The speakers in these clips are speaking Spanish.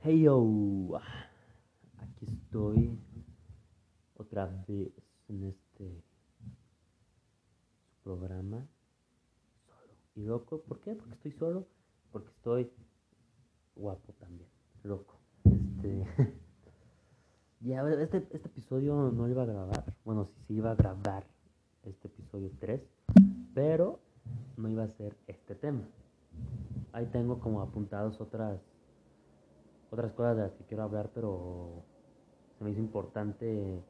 Hey yo, aquí estoy otra vez en este programa solo y loco. ¿Por qué? Porque estoy solo, porque estoy guapo también, loco. Este, ya este, este episodio no iba a grabar, bueno, sí se iba a grabar este episodio 3, pero no iba a ser este tema. Ahí tengo como apuntados otras otras cosas de las que quiero hablar, pero se me hizo importante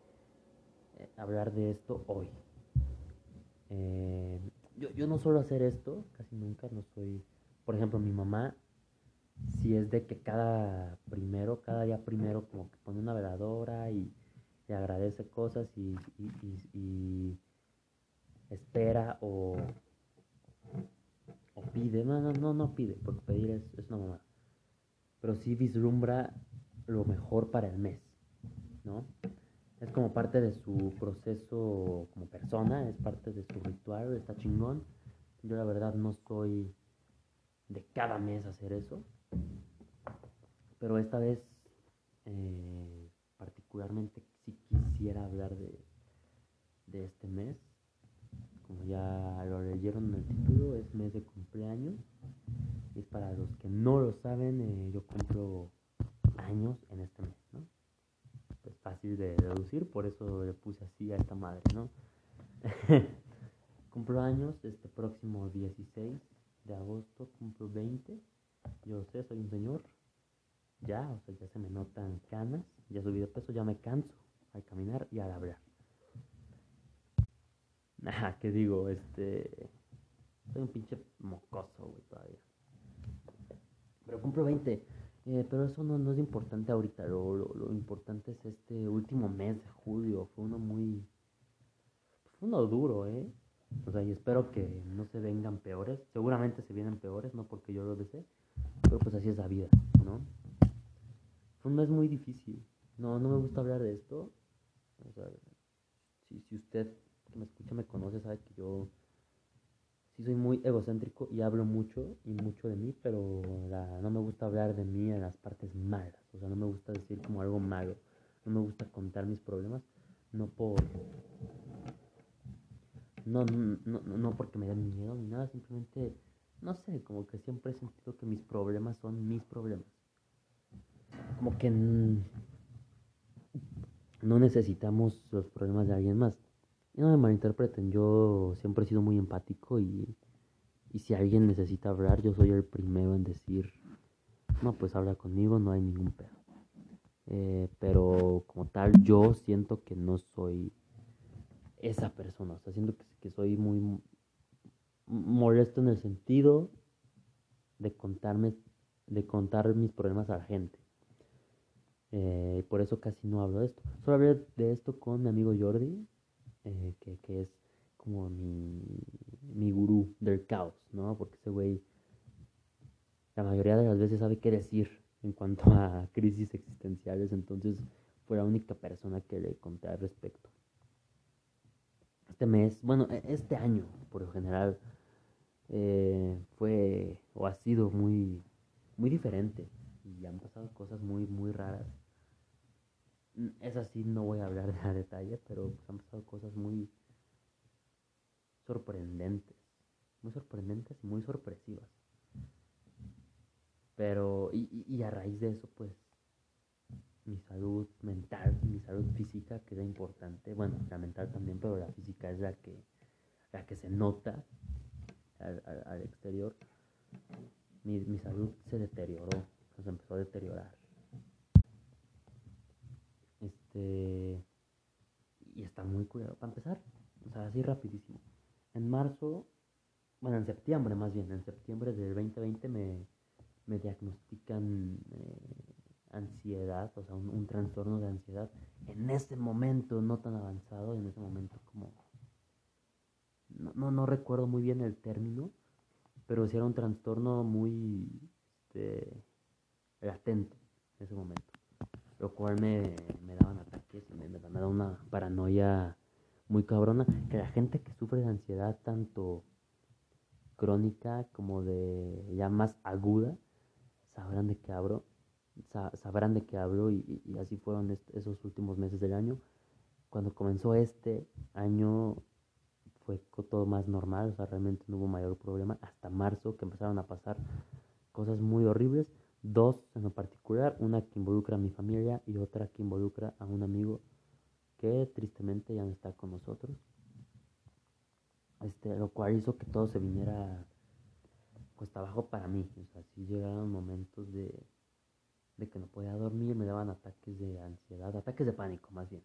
eh, hablar de esto hoy. Eh, yo, yo no suelo hacer esto, casi nunca, no soy, por ejemplo, mi mamá, si es de que cada primero, cada día primero, como que pone una veladora y, y agradece cosas y, y, y, espera o, o pide, no, no, no, no pide, porque pedir es, es una mamá pero sí vislumbra lo mejor para el mes, ¿no? Es como parte de su proceso como persona, es parte de su ritual, está chingón. Yo la verdad no soy de cada mes hacer eso, pero esta vez eh, particularmente sí quisiera hablar de, de este mes. Como ya lo leyeron en el título, es mes de cumpleaños es para los que no lo saben, eh, yo cumplo años en este mes, ¿no? Es fácil de deducir, por eso le puse así a esta madre, ¿no? cumplo años este próximo 16 de agosto, cumplo 20. Yo sé, soy un señor. Ya, o sea, ya se me notan canas, ya subí de peso, ya me canso al caminar y al hablar. Ajá, ¿qué digo? Este. Soy un pinche mocoso, güey, todavía pero cumplo 20. Eh, pero eso no, no, es importante ahorita, lo, lo, importante es este último mes de julio, fue uno muy... Fue uno duro, ¿eh? O sea, y espero que no se vengan peores, seguramente se vienen peores, no porque yo lo desee, pero pues así es la vida, ¿no? Fue un mes muy difícil, no, no me gusta hablar de esto, o sea, si, si usted que me escucha me conoce, sabe que yo sí soy muy egocéntrico y hablo mucho y mucho de mí, pero no me gusta hablar de mí en las partes malas. O sea, no me gusta decir como algo malo. No me gusta contar mis problemas, no por... No, no, no, no porque me den miedo ni nada, simplemente, no sé, como que siempre he sentido que mis problemas son mis problemas. Como que no necesitamos los problemas de alguien más no me malinterpreten, yo siempre he sido muy empático y, si alguien necesita hablar, yo soy el primero en decir, no, pues habla conmigo, no hay ningún pedo. Eh, pero como tal, yo siento que no soy esa persona, o sea, siento que, soy muy molesto en el sentido de contarme, de contar mis problemas a la gente. Eh, por eso casi no hablo de esto. Solo hablé de esto con mi amigo Jordi, eh, que, es como mi, mi gurú del caos, ¿no? Porque ese güey la mayoría de las veces sabe qué decir en cuanto a crisis existenciales, entonces fue la única persona que le conté al respecto. Este mes, bueno, e, este año por lo general eh, fue o ha sido muy, muy diferente y han pasado cosas muy, muy raras es así, no voy a hablar de a detalle, pero pues, han pasado cosas muy sorprendentes, muy sorprendentes y muy sorpresivas. Pero, y, y a raíz de eso, pues, mi salud mental, mi salud física queda importante. Bueno, la mental también, pero la física es la que, la que se nota al, al, exterior. Mi, mi salud se deterioró, se empezó a deteriorar. Este, y está muy cuidado. Para empezar, o sea, así rapidísimo. En marzo, bueno, en septiembre más bien, en septiembre del 2020 me, me diagnostican eh, ansiedad, o sea, un, trastorno de ansiedad. En ese momento, no tan avanzado, en ese momento como... No, no, no recuerdo muy bien el término, pero sí era un trastorno muy este, latente en ese momento lo cual me, me daban ataques y me, me, da una paranoia muy cabrona, que la gente que sufre de ansiedad tanto crónica como de ya más aguda, sabrán de qué hablo, sabrán de qué hablo y, así fueron esos últimos meses del año. Cuando comenzó este año fue todo más normal, o sea, realmente no hubo mayor problema hasta marzo que empezaron a pasar cosas muy horribles. Dos en lo particular, una que involucra a mi familia y otra que involucra a un amigo que tristemente ya no está con nosotros. Este, lo cual hizo que todo se viniera cuesta abajo para mí. O sea, sí llegaron momentos de, de que no podía dormir, me daban ataques de ansiedad, ataques de pánico más bien,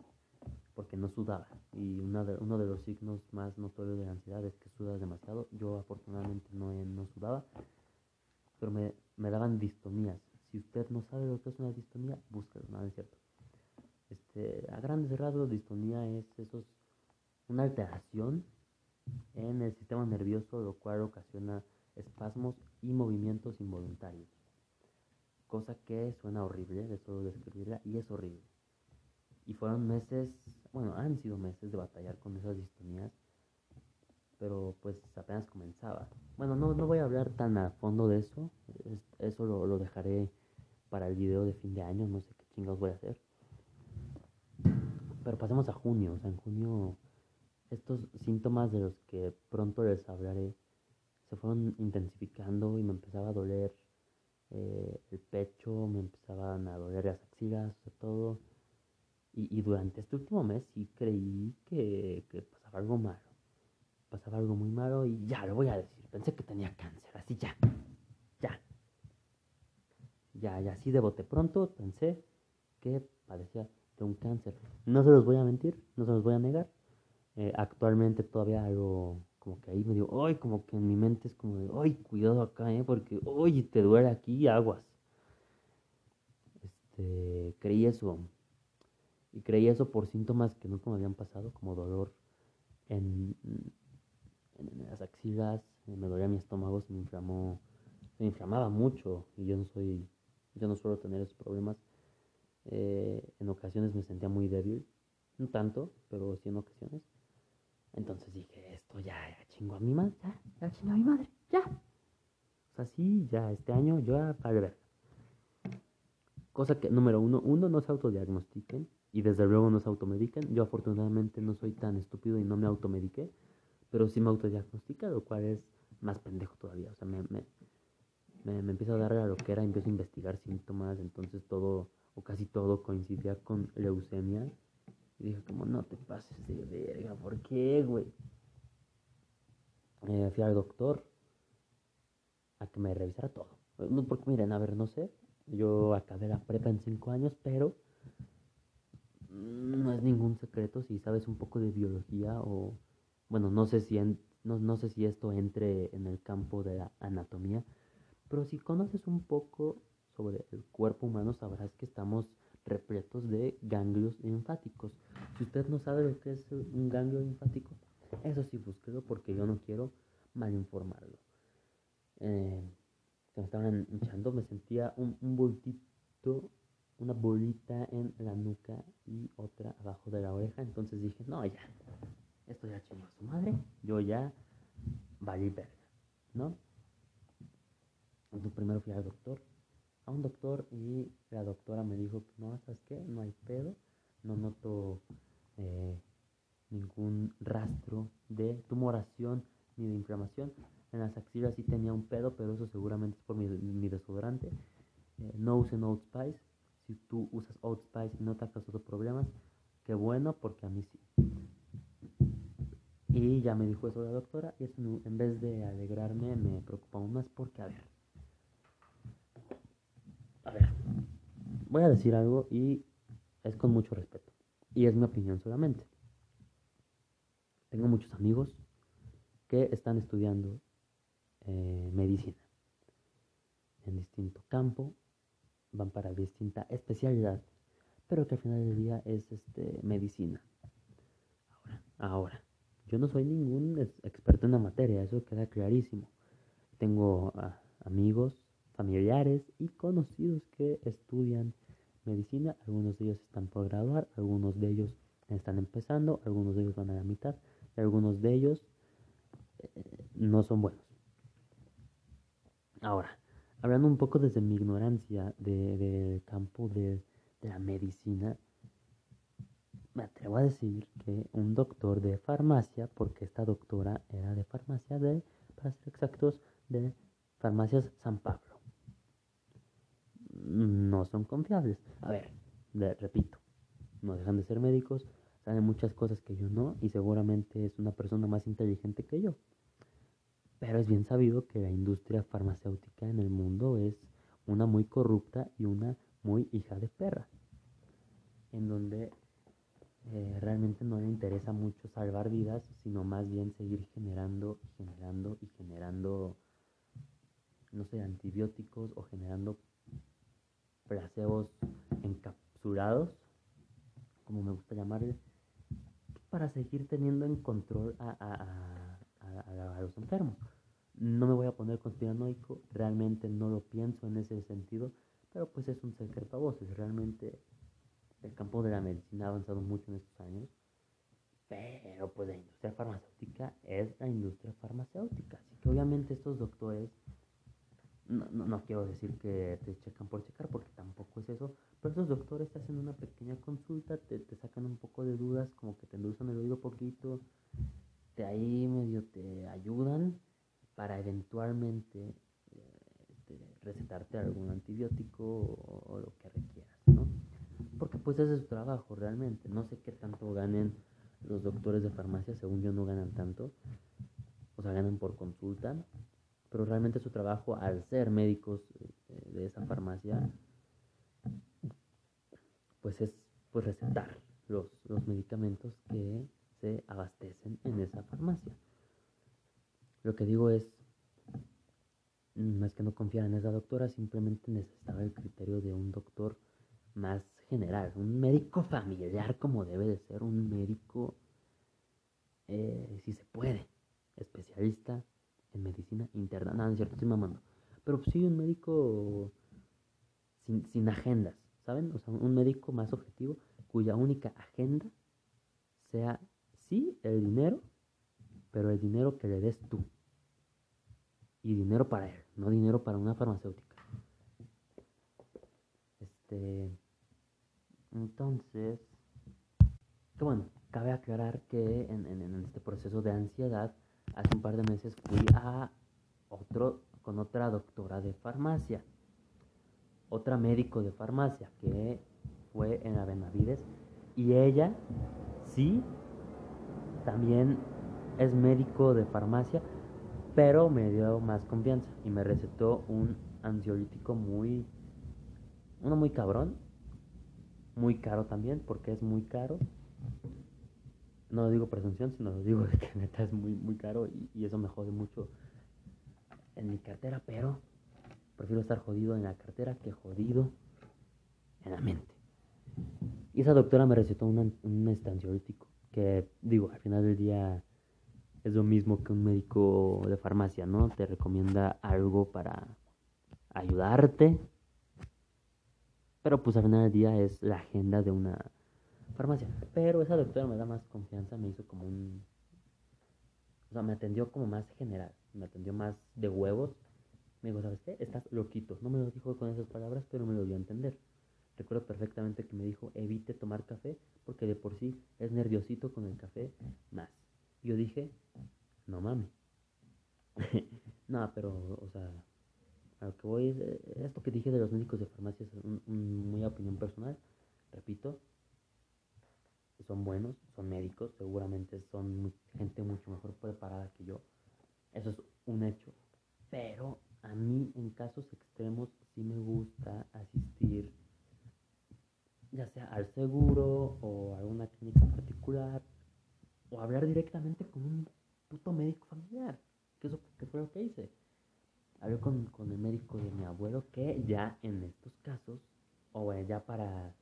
porque no sudaba. Y una de, uno de los signos más notorios de la ansiedad es que sudas demasiado. Yo afortunadamente no, no sudaba, pero me, me daban distonías. Si usted no sabe lo que es una distonía, búsquelo, nada es cierto. Este, a grandes rasgos, distonía es eso, una alteración en el sistema nervioso, lo cual ocasiona espasmos y movimientos involuntarios. Cosa que suena horrible, de solo describirla, y es horrible. Y fueron meses, bueno, han sido meses de batallar con esas distonías, pero pues apenas comenzaba. Bueno, no, no voy a hablar tan a fondo de eso, eso lo, lo dejaré para el video de fin de año, no sé qué chingados voy a hacer. Pero pasemos a junio, o sea, en junio estos síntomas de los que pronto les hablaré se fueron intensificando y me empezaba a doler eh, el pecho, me empezaban a doler las axilas, todo. Y, y, durante este último mes sí creí que, que, pasaba algo malo. Pasaba algo muy malo y ya, lo voy a decir. Pensé que tenía cáncer, así ya. Ya. Ya, ya, así de bote pronto pensé que padecía de un cáncer. No se los voy a mentir, no se los voy a negar. Eh, actualmente todavía algo como que ahí me digo, ay, como que en mi mente es como de, ay, cuidado acá, ¿eh? Porque, oye, te duele aquí, aguas. Este, creí eso. Y creí eso por síntomas que nunca me habían pasado, como dolor en, las axilas, eh, me dolía mi estómago, se me inflamó, se me inflamaba mucho y yo no soy, yo no suelo tener esos problemas. Eh, en ocasiones me sentía muy débil, no tanto, pero sí en ocasiones. Entonces dije, esto ya, ya chingo a mi madre, ya, ya chingo a mi madre, ya. O sea, sí, ya este año ya para ver. Cosa que, número uno, uno, no se autodiagnostiquen y desde luego no se automediquen. Yo afortunadamente no soy tan estúpido y no me automediqué, pero sí me autodiagnostica, lo cual es más pendejo todavía. O sea, me, me, me, me empiezo a dar a lo que era, empiezo a investigar síntomas, entonces todo o casi todo coincidía con leucemia y dije, como no te pases de verga, ¿por qué, güey? Eh, fui al doctor a que me revisara todo. Porque miren, a ver, no sé, yo acabé la prepa en cinco años, pero no es ningún secreto si sabes un poco de biología o, bueno, no sé si, no, no sé si esto entre en el campo de la anatomía, pero si conoces un poco sobre el cuerpo humano sabrás que estamos repletos de ganglios linfáticos. Si usted no sabe lo que es un ganglio linfático, eso sí búsquelo porque yo no quiero mal informarlo. Eh, me estaban hinchando, me sentía un, un bultito, una bolita en la nuca y otra abajo de la oreja. Entonces dije, no, ya, esto ya chingó a su madre, yo ya valí verga, ¿no? Entonces primero fui al doctor a un doctor y la doctora me dijo no, ¿sabes qué? No hay pedo, no noto eh, ningún rastro de tumoración ni de inflamación. En las axilas sí tenía un pedo, pero eso seguramente es por mi, mi desodorante. Eh, no usen Old Spice. Si tú usas Old Spice y no te causado problemas, qué bueno, porque a mí sí. Y ya me dijo eso la doctora, y eso en vez de alegrarme me preocupa aún más porque, a ver, voy a decir algo y es con mucho respeto. Y es mi opinión solamente. Tengo muchos amigos que están estudiando eh, medicina en distinto campo, van para distinta especialidad, pero que al final del día es este, medicina. Ahora, ahora, yo no soy ningún experto en la materia, eso queda clarísimo. Tengo ah, amigos familiares y conocidos que estudian medicina. Algunos de ellos están por graduar, algunos de ellos están empezando, algunos de ellos van a la mitad y algunos de ellos eh, no son buenos. Ahora, hablando un poco desde mi ignorancia del de campo de, de la medicina, me atrevo a decir que un doctor de farmacia, porque esta doctora era de farmacia de, para ser exactos, de farmacias San Pablo, no son confiables. A ver, repito, no dejan de ser médicos, saben muchas cosas que yo no y seguramente es una persona más inteligente que yo. Pero es bien sabido que la industria farmacéutica en el mundo es una muy corrupta y una muy hija de perra, en donde eh, realmente no le interesa mucho salvar vidas, sino más bien seguir generando y generando y generando, no sé, antibióticos o generando placebos encapsulados, como me gusta llamarle, para seguir teniendo en control a, a, los enfermos. No me voy a poner conspiranoico, realmente no lo pienso en ese sentido, pero pues es un secreto a voces. Realmente el campo de la medicina ha avanzado mucho en estos años, pero pues la industria farmacéutica es la industria farmacéutica. Así que obviamente estos doctores no, no, no, quiero decir que te checan por checar, porque tampoco es eso, pero esos doctores te hacen una pequeña consulta, te, te sacan un poco de dudas, como que te endulzan el oído poquito, te ahí medio te ayudan para eventualmente este, recetarte algún antibiótico o, lo que requieras, ¿no? Porque pues ese es su trabajo realmente, no sé qué tanto ganen los doctores de farmacia, según yo no ganan tanto, o sea, ganan por consulta, pero realmente su trabajo al ser médicos eh, de esa farmacia, pues es pues recetar los, los medicamentos que se abastecen en esa farmacia. Lo que digo es, no es que no confiara en esa doctora, simplemente necesitaba el criterio de un doctor más general, un médico familiar como debe de ser, un médico, eh, si se puede, especialista en medicina interna. Nada, es cierto, estoy mamando. Pero sí un médico sin, sin agendas, ¿saben? O sea, un médico más objetivo cuya única agenda sea, sí, el dinero, pero el dinero que le des tú. Y dinero para él, no dinero para una farmacéutica. Este. Entonces. Que bueno, cabe aclarar que en, en este proceso de ansiedad hace un par de meses fui a otro, con otra doctora de farmacia, otra médico de farmacia que fue en la Benavides y ella sí también es médico de farmacia, pero me dio más confianza y me recetó un ansiolítico muy, uno muy cabrón, muy caro también, porque es muy caro, no lo digo presunción, sino lo digo de que neta es muy, muy caro y, eso me jode mucho en mi cartera, pero prefiero estar jodido en la cartera que jodido en la mente. Y esa doctora me recetó un, un estansiolítico, que digo, al final del día es lo mismo que un médico de farmacia, ¿no? Te recomienda algo para ayudarte, pero pues al final del día es la agenda de una farmacia. Pero esa doctora me da más confianza, me hizo como un... O sea, me atendió como más general, me atendió más de huevos. Me dijo, ¿sabes qué? Estás loquito. No me lo dijo con esas palabras, pero me lo dio a entender. Recuerdo perfectamente que me dijo, evite tomar café porque de por sí es nerviosito con el café más. Yo dije, no mames. no, pero, o sea, lo que voy es, esto que dije de los médicos de farmacia es muy opinión personal. Repito, son buenos, son médicos, seguramente son gente mucho mejor preparada que yo. Eso es un hecho. Pero a mí en casos extremos sí me gusta asistir ya sea al seguro o a alguna clínica particular o hablar directamente con un puto médico familiar. Que eso que fue lo que hice. Hablé con, con el médico de mi abuelo que ya en estos casos, o bueno, ya para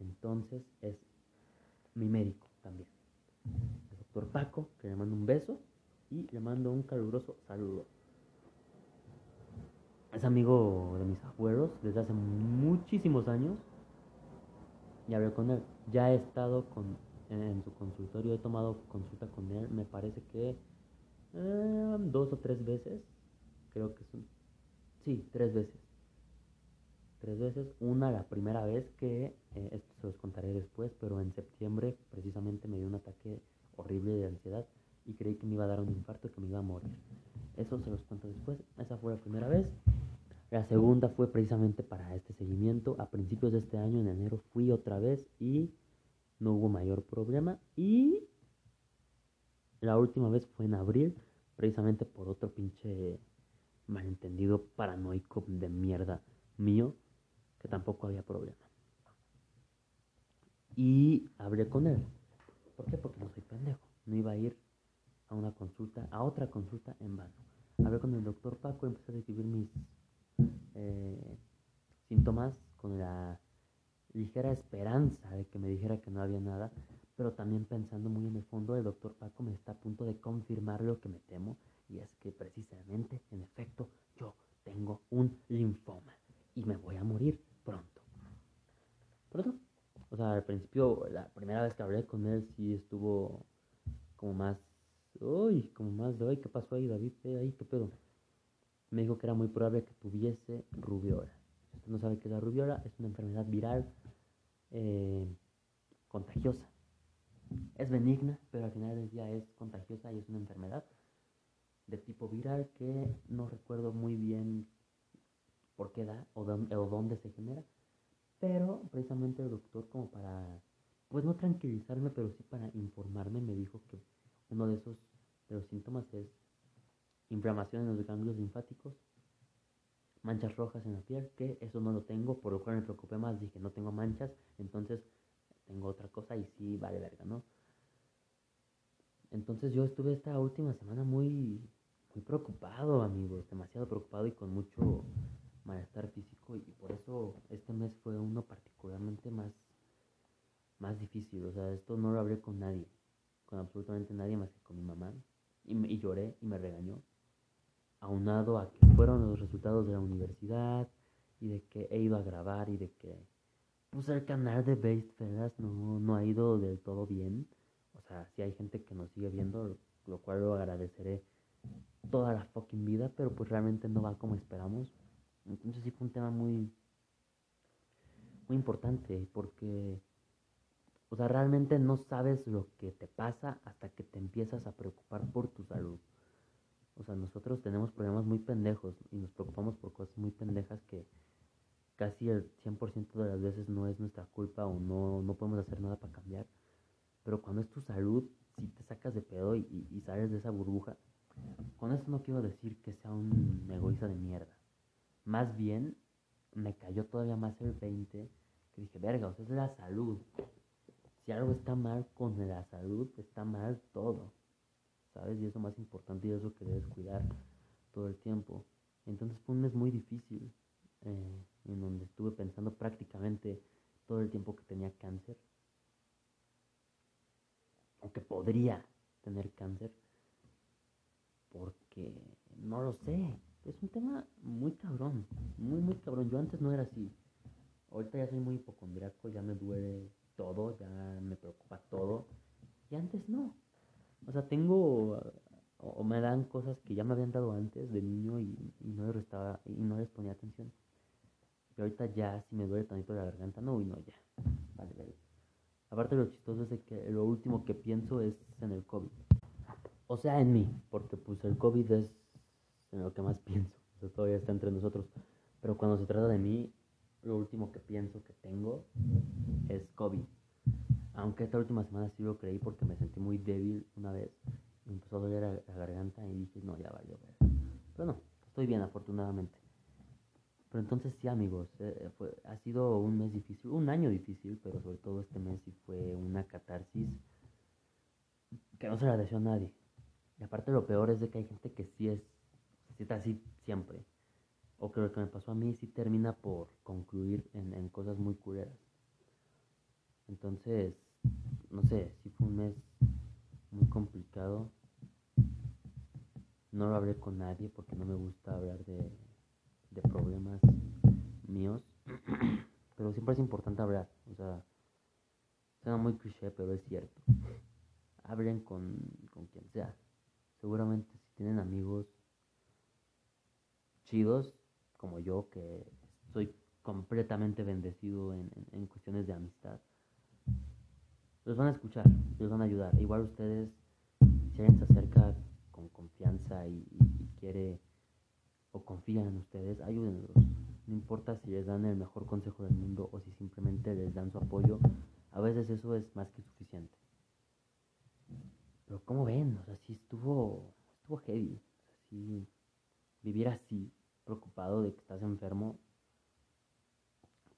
entonces es mi médico también, el doctor Paco, que le mando un beso y le mando un caluroso saludo. Es amigo de mis abuelos desde hace muchísimos años y hablé con él. Ya he estado con, en, su consultorio, he tomado consulta con él, me parece que eh, dos o tres veces, creo que son Sí, tres veces. Tres veces. Una la primera vez que, eh, esto se los contaré después, pero en septiembre precisamente me dio un ataque horrible de ansiedad y creí que me iba a dar un infarto que me iba a morir. Eso se los cuento después. Esa fue la primera vez. La segunda fue precisamente para este seguimiento. A principios de este año, en enero, fui otra vez y no hubo mayor problema. Y la última vez fue en abril, precisamente por otro pinche malentendido paranoico de mierda mío, que tampoco había problema. Y hablé con él. ¿Por qué? Porque no soy pendejo. No iba a ir a una consulta, a otra consulta en vano. Hablé con el doctor Paco, empecé a describir mis eh, síntomas con la ligera esperanza de que me dijera que no había nada, pero también pensando muy en el fondo, el doctor Paco me está a punto de confirmar lo que me temo, y es que precisamente, en efecto, yo tengo un linfoma y me voy a morir pronto. Pronto. O sea, al principio, la primera vez que hablé con él, sí estuvo como más, uy, como más de, ay, ¿qué pasó ahí, David? Ahí, ¿qué pedo? Me dijo que era muy probable que tuviese rubiola. Usted no sabe qué es la rubiola, es una enfermedad viral eh, contagiosa. Es benigna, pero al final del día es contagiosa y es una enfermedad de tipo viral que no recuerdo muy bien por qué da o, o dónde se genera. Pero precisamente el doctor como para, pues no tranquilizarme, pero sí para informarme, me dijo que uno de esos de los síntomas es inflamación en los ganglios linfáticos, manchas rojas en la piel, que eso no lo tengo, por lo cual me preocupé más, dije no tengo manchas, entonces tengo otra cosa y sí vale verga, ¿no? Entonces yo estuve esta última semana muy, muy preocupado, amigos, demasiado preocupado y con mucho malestar físico y por eso este mes fue uno particularmente más, más difícil. O sea, esto no lo hablé con nadie, con absolutamente nadie más que con mi mamá y, y lloré y me regañó. Aunado a que fueron los resultados de la universidad y de que he ido a grabar y de que pues el canal de Based Fellas no, no ha ido del todo bien. O sea, si hay gente que nos sigue viendo, lo cual lo agradeceré toda la fucking vida, pero pues realmente no va como esperamos. Entonces sí fue un tema muy, muy importante porque, o sea, realmente no sabes lo que te pasa hasta que te empiezas a preocupar por tu salud. O sea, nosotros tenemos problemas muy pendejos y nos preocupamos por cosas muy pendejas que casi el 100% de las veces no es nuestra culpa o no, no podemos hacer nada para cambiar. Pero cuando es tu salud, si te sacas de pedo y, y, sales de esa burbuja, con esto no quiero decir que sea un egoísta de mierda. Más bien, me cayó todavía más el 20, que dije, verga, o sea, es la salud. Si algo está mal con la salud, está mal todo. ¿Sabes? Y es lo más importante y es lo que debes cuidar todo el tiempo. Entonces fue un mes muy difícil, eh, en donde estuve pensando prácticamente todo el tiempo que tenía cáncer aunque podría tener cáncer, porque no lo sé. Es un tema muy cabrón, muy, muy cabrón. Yo antes no era así. Ahorita ya soy muy hipocondriaco, ya me duele todo, ya me preocupa todo. Y antes no. O sea, tengo o me dan cosas que ya me habían dado antes de niño y, no les restaba y no les ponía atención. Y ahorita ya si me duele tantito la garganta, no, y no, ya. Vale, vale. Aparte lo chistoso es que lo último que pienso es en el COVID. O sea, en mí, porque pues el COVID es en lo que más pienso. O todavía está entre nosotros. Pero cuando se trata de mí, lo último que pienso que tengo es COVID. Aunque esta última semana sí lo creí porque me sentí muy débil una vez. Me empezó a doler la garganta y dije, no, ya valió. Pero no, estoy bien afortunadamente. Pero entonces sí, amigos, eh, fue, ha sido un mes difícil, un año difícil, pero sobre todo este mes sí fue una catarsis que no se la deseo a nadie. Lo peor es de que hay gente que sí es, se siente así siempre. O que lo que me pasó a mí sí termina por concluir en, en cosas muy culeras. Entonces, no sé, sí fue un mes muy complicado. No lo hablé con nadie porque no me gusta hablar de, de problemas míos, pero siempre es importante hablar, o sea, suena muy cliché, pero es cierto. Hablen con, con quien sea. Seguramente si tienen amigos chidos, como yo, que soy completamente bendecido en, en, cuestiones de amistad, los van a escuchar, los van a ayudar. Igual ustedes, si alguien se acerca con confianza y, y quiere o confían en ustedes, ayúdenlos. No importa si les dan el mejor consejo del mundo o si simplemente les dan su apoyo, a veces eso es más que suficiente. Pero como ven, o sea, sí estuvo, estuvo heavy. O vivir así, preocupado de que estás enfermo,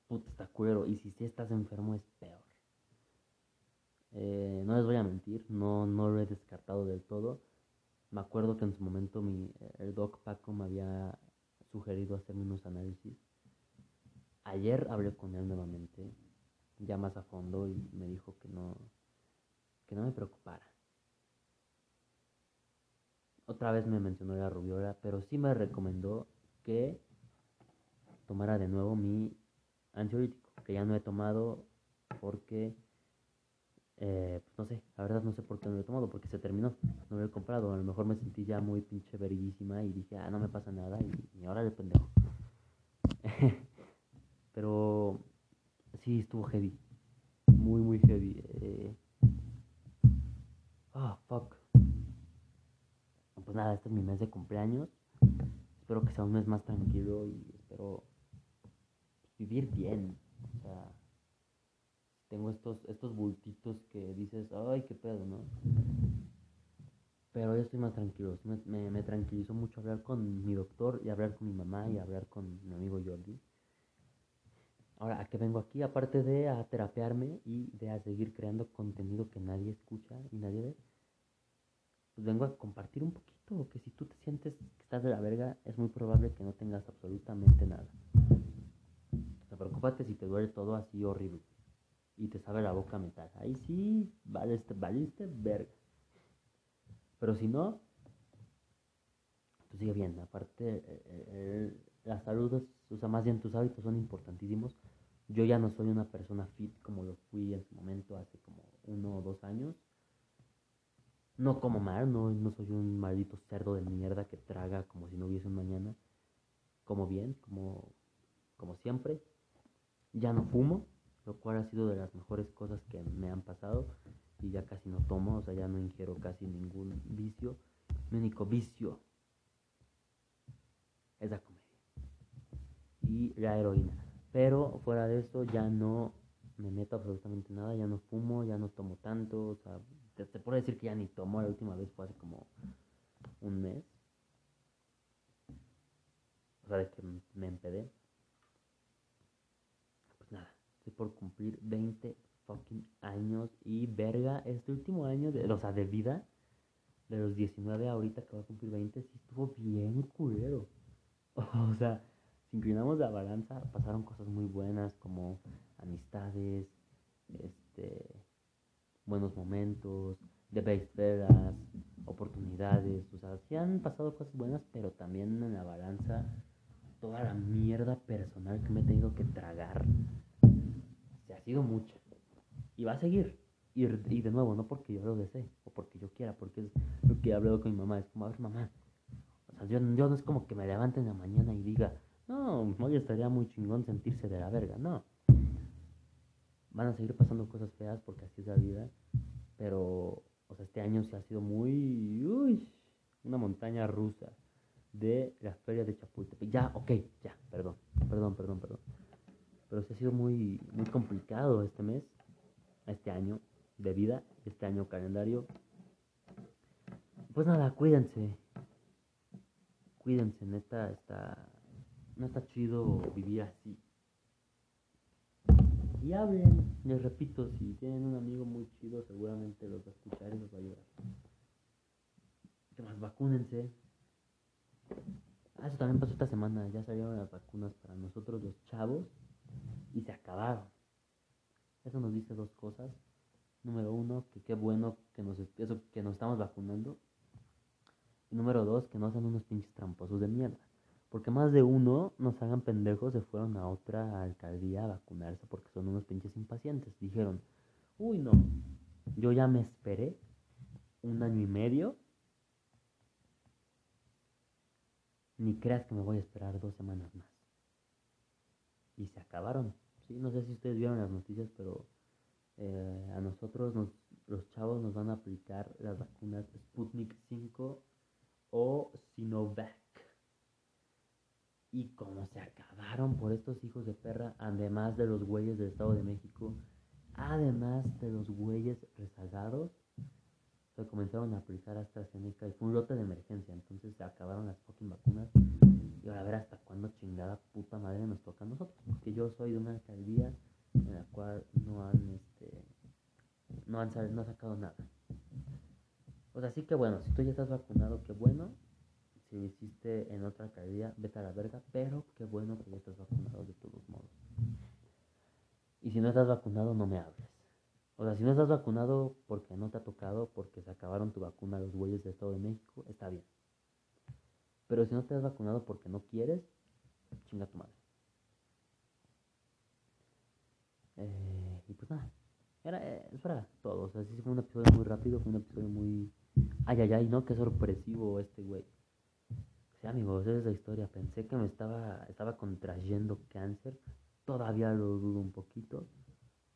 puta, está cuero. Y si sí estás enfermo es peor. Eh, no les voy a mentir, no, no lo he descartado del todo. Me acuerdo que en su momento mi, el doc Paco me había sugerido hacerme unos análisis. Ayer hablé con él nuevamente, ya más a fondo, y me dijo que no, que no me preocupara. Otra vez me mencionó la rubiola, pero sí me recomendó que tomara de nuevo mi ansiolítico, que ya no he tomado porque eh, pues no sé, la verdad no sé por qué no lo he tomado, porque se terminó, no lo he comprado, a lo mejor me sentí ya muy pinche verguísima y dije, ah, no me pasa nada y, ahora le pendejo. Pero sí, estuvo heavy, muy, muy heavy. Eh. Ah, fuck. Nada, este es mi mes de cumpleaños. Espero que sea un mes más tranquilo y espero vivir bien. O sea, tengo estos, estos bultitos que dices, ay, qué pedo, ¿no? Pero ya estoy más tranquilo. Me, me, tranquilizó mucho hablar con mi doctor y hablar con mi mamá y hablar con mi amigo Jordi. Ahora, ¿a qué vengo aquí? Aparte de a terapearme y de a seguir creando contenido que nadie escucha y nadie ve, pues vengo a compartir un poquito. Que si tú te sientes que estás de la verga, es muy probable que no tengas absolutamente nada. O sea, preocúpate si te duele todo así horrible y te sabe la boca metal. Ahí sí, valiste, valiste verga. Pero si no, pues sigue bien. Aparte, eh, eh, o sea, más bien tus hábitos son importantísimos. Yo ya no soy una persona fit como lo fui en su momento hace como uno o dos años. No como mal, no, no soy un maldito cerdo de mierda que traga como si no hubiese un mañana. Como bien, como, como siempre. Ya no fumo, lo cual ha sido de las mejores cosas que me han pasado y ya casi no tomo, o sea, ya no ingiero casi ningún vicio. Mi único vicio es la comedia y la heroína. Pero fuera de eso ya no me meto absolutamente nada, ya no fumo, ya no tomo tanto, o sea, te, puedo decir que ya ni tomo, la última vez fue hace como un mes. O sea, de que me empedé. Estoy por cumplir 20 fucking años y verga, este último año, de, o sea, de vida, de los 19 ahorita que voy a cumplir 20, sí estuvo bien culero. O sea, si inclinamos la balanza, pasaron cosas muy buenas como amistades, este, buenos momentos, de feras, oportunidades, o sea, sí han pasado cosas buenas, pero también en la balanza toda la mierda personal que me he tenido que tragar ha sido mucho. Y va a seguir. Y, y, de nuevo, no porque yo lo desee o porque yo quiera, porque es lo que he hablado con mi mamá. Es como, a ver, mamá. O sea, yo, yo no es como que me levante en la mañana y diga, no, hoy estaría muy chingón sentirse de la verga. No. Van a seguir pasando cosas feas porque así es la vida. Pero, o sea, este año se ha sido muy. Uy, una montaña rusa de la feria de Chapultepec. Ya, ok, ya, perdón, perdón, perdón, perdón pero sí ha sido muy, muy complicado este mes, este año de vida, este año calendario. Pues nada, cuídense. Cuídense, neta, está, no está chido vivir así. Y hablen, les repito, si tienen un amigo muy chido, seguramente los va a escuchar y los va a ayudar. Que más vacúnense. Ah, eso también pasó esta semana, ya salieron las vacunas para nosotros los chavos y se acabaron. Eso nos dice dos cosas. Número uno, que qué bueno que nos, eso, que nos estamos vacunando. Y número dos, que no sean unos pinches tramposos de mierda. Porque más de uno nos hagan pendejos se fueron a otra alcaldía a vacunarse porque son unos pinches impacientes. Dijeron, uy no, yo ya me esperé un año y medio. Ni creas que me voy a esperar dos semanas más. y se acabaron. Sí, no sé si ustedes vieron las noticias, pero eh, a nosotros, los chavos, nos van a aplicar las vacunas Sputnik 5 o Sinovac. Y como se acabaron por estos hijos de perra, además de los güeyes del Estado de México, además de los güeyes rezagados, se comenzaron a aplicar AstraZeneca y fue un lote de emergencia. Entonces se acabaron las fucking vacunas. Y ahora a ver hasta cuándo chingada puta madre nos toca a nosotros. Porque yo soy de una alcaldía en la cual no han, este, no han, no han sacado nada. O sea, sí que bueno, si tú ya estás vacunado, qué bueno. Si hiciste otra alcaldía, vete a la verga. Pero qué bueno que ya estás vacunado de todos modos. Y si no estás vacunado, no me hables. O sea, si no estás vacunado porque no te ha tocado, porque se acabaron tu vacuna los güeyes de Estado de México, está bien. Pero si no te has vacunado porque no quieres, chinga tu madre. Eh, y pues nada, era, eh, eso era todo. O sea, sí fue un episodio muy rápido, fue un episodio muy... Ay, ay, ay, ¿no? Qué sorpresivo este güey. Sí, amigos, esa es la historia. Pensé que me estaba, estaba contrayendo cáncer. Todavía lo dudo un poquito.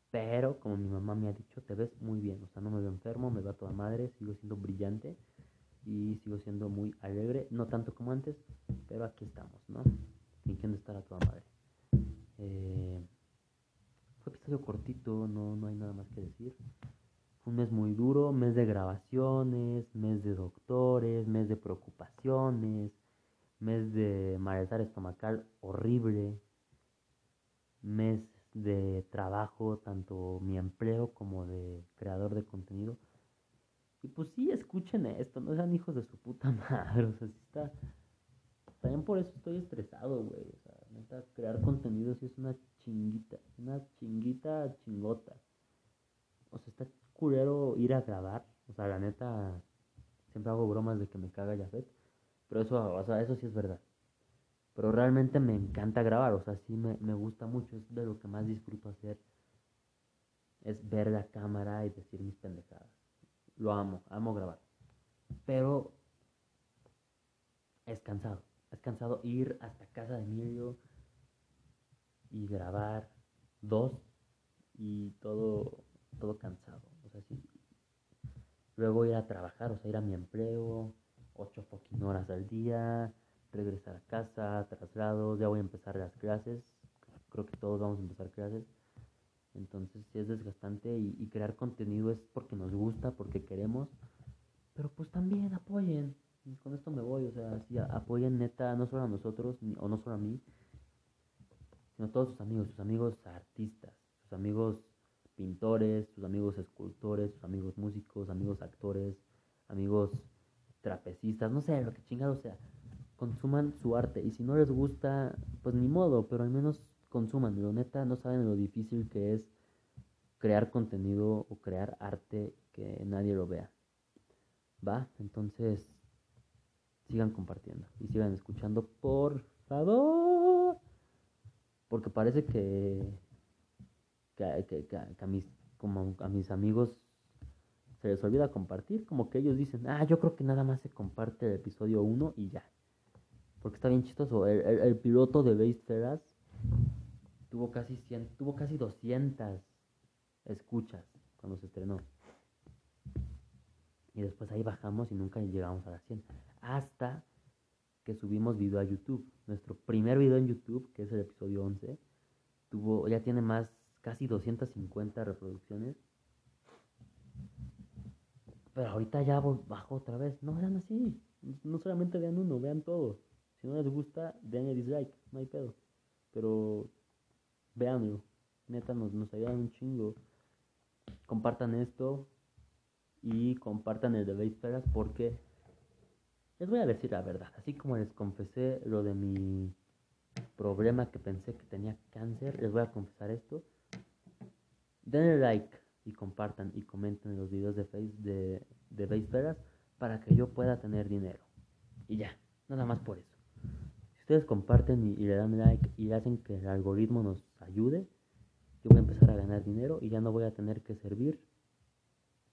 Pero, como mi mamá me ha dicho, te ves muy bien. O sea, no me veo enfermo, me va toda madre, sigo siendo brillante y sigo siendo muy alegre. No tanto como antes, pero aquí estamos, ¿no? Fingiendo estar a toda madre. Eh, fue episodio cortito, no, no hay nada más que decir. Fue un mes muy duro, mes de grabaciones, mes de doctores, mes de preocupaciones, mes de malestar estomacal horrible, mes de trabajo, tanto mi empleo como de creador de contenido. Y pues sí, escuchen esto, no sean hijos de su puta madre, o sea, sí está... También por eso estoy estresado, güey, o sea, neta, crear contenido sí es una chinguita, una chinguita chingota. O sea, está culero ir a grabar, o sea, la neta, siempre hago bromas de que me caga Jafet, pero eso, o sea, eso sí es verdad. Pero realmente me encanta grabar, o sea, sí me, me gusta mucho, es de lo que más disfruto hacer. Es ver la cámara y decir mis pendejadas. Lo amo, amo grabar. Pero es cansado. Es cansado ir hasta casa de Emilio y grabar dos y todo, todo cansado. O sea, sí. Luego ir a trabajar, o sea, ir a mi empleo, ocho fucking horas al día, regresar a casa, traslados, ya voy a empezar las clases, creo que todos vamos a empezar clases, entonces sí es desgastante y, crear contenido es porque nos gusta, porque queremos, pero pues también apoyen, con esto me voy, o sea, sí, apoyen neta, no solo a nosotros, o no solo a mí, sino a todos sus amigos, sus amigos artistas, sus amigos pintores, sus amigos escultores, sus amigos músicos, amigos actores, amigos trapecistas, no sé, lo que chingado sea consuman su arte. Y si no les gusta, pues ni modo, pero al menos consuman. Lo neta, no saben lo difícil que es crear contenido o crear arte que nadie lo vea. ¿Va? Entonces, sigan compartiendo y sigan escuchando, por favor. Porque parece que, que, a, mis, como a mis amigos se les olvida compartir. Como que ellos dicen, ah, yo creo que nada más se comparte el episodio 1 y ya. Porque está bien chistoso. El, piloto de Base Feras tuvo casi 100, tuvo casi 200 escuchas cuando se estrenó. Y después ahí bajamos y nunca llegamos a las 100. Hasta que subimos video a YouTube. Nuestro primer video en YouTube, que es el episodio 11, tuvo, ya tiene más, casi 250 reproducciones. Pero ahorita ya bajo otra vez. No vean así. No solamente vean uno, vean todos. Si no les gusta, denle dislike, no hay pedo. Pero véanlo, neta, nos, nos ayudan un chingo. Compartan esto y compartan el de Base porque les voy a decir la verdad. Así como les confesé lo de mi problema que pensé que tenía cáncer, les voy a confesar esto. Denle like y compartan y comenten los videos de Face de, de para que yo pueda tener dinero. Y ya, nada más por eso ustedes comparten y, le dan like y hacen que el algoritmo nos ayude, yo voy a empezar a ganar dinero y ya no voy a tener que servir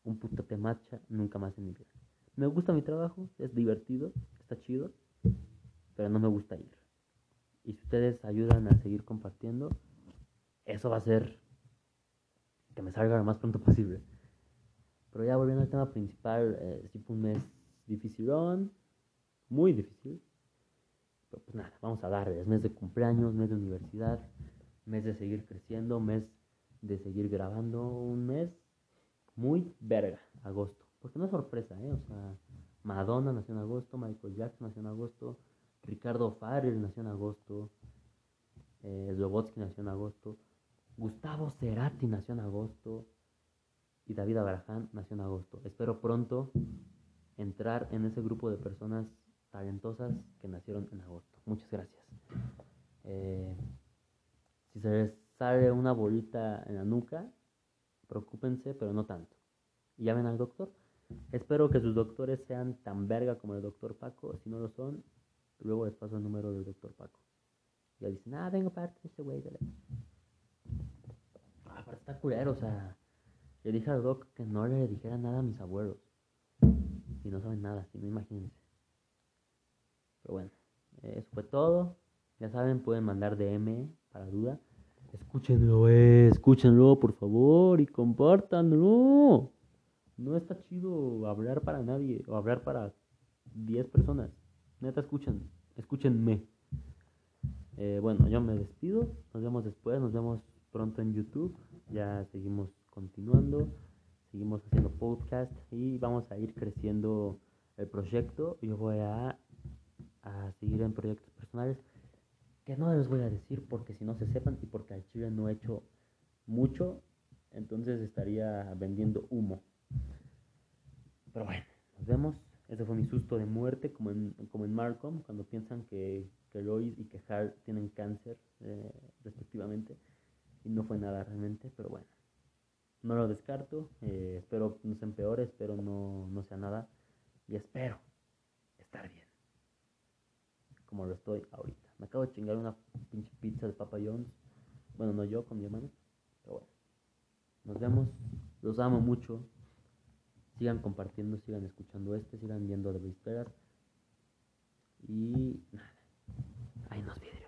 un puto temacha nunca más en mi vida. Me gusta mi trabajo, es divertido, está chido, pero no me gusta ir. Y si ustedes ayudan a seguir compartiendo, eso va a ser que me salga lo más pronto posible. Pero ya volviendo al tema principal, eh, sí un mes dificilón, muy difícil. Pero pues nada, vamos a darle. Es mes de cumpleaños, mes de universidad, mes de seguir creciendo, mes de seguir grabando, un mes muy verga, agosto. Porque no es sorpresa, ¿eh? O sea, Madonna nació en agosto, Michael Jackson nació en agosto, Ricardo Farrell nació en agosto, eh, nació en agosto, Gustavo Cerati nació en agosto y David Abraham nació en agosto. Espero pronto entrar en ese grupo de personas talentosas que nacieron en agosto. Muchas gracias. Eh, si se les sale una bolita en la nuca, preocúpense, pero no tanto. Y llamen al doctor. Espero que sus doctores sean tan verga como el doctor Paco. Si no lo son, luego les paso el número del doctor Paco. Ya dicen, ah, vengo de este güey. Pero está culero, o sea. Le dije al doc que no le dijera nada a mis abuelos. Si no saben nada, si no imagínense. Pero bueno, eso fue todo. Ya saben, pueden mandar DM para duda. Escúchenlo, eh, escúchenlo, por favor, y compártanlo. No está chido hablar para nadie o hablar para 10 personas. Neta, escuchen, escúchenme. Eh, bueno, yo me despido. Nos vemos después, nos vemos pronto en YouTube. Vamos a ir creciendo el proyecto. Yo voy a, a seguir en proyectos personales que no les voy a decir porque si no se sepan y porque al chile no he hecho mucho, entonces estaría vendiendo humo. Pero bueno, nos vemos. Ese fue mi susto de muerte, como en, como en Malcolm, cuando piensan que, que Lois y que Hal tienen cáncer, eh, respectivamente. Y no fue nada realmente, pero bueno. No lo descarto. Eh, espero no se empeore, espero no, no sea nada. Y espero estar bien. Como lo estoy ahorita. Me acabo de chingar una pinche pizza de Papa John's. Bueno, no yo, con mi hermano. Pero bueno. Nos vemos. Los amo mucho. Sigan compartiendo, sigan escuchando este, sigan viendo de vísperas. Y nada. Ahí nos viene.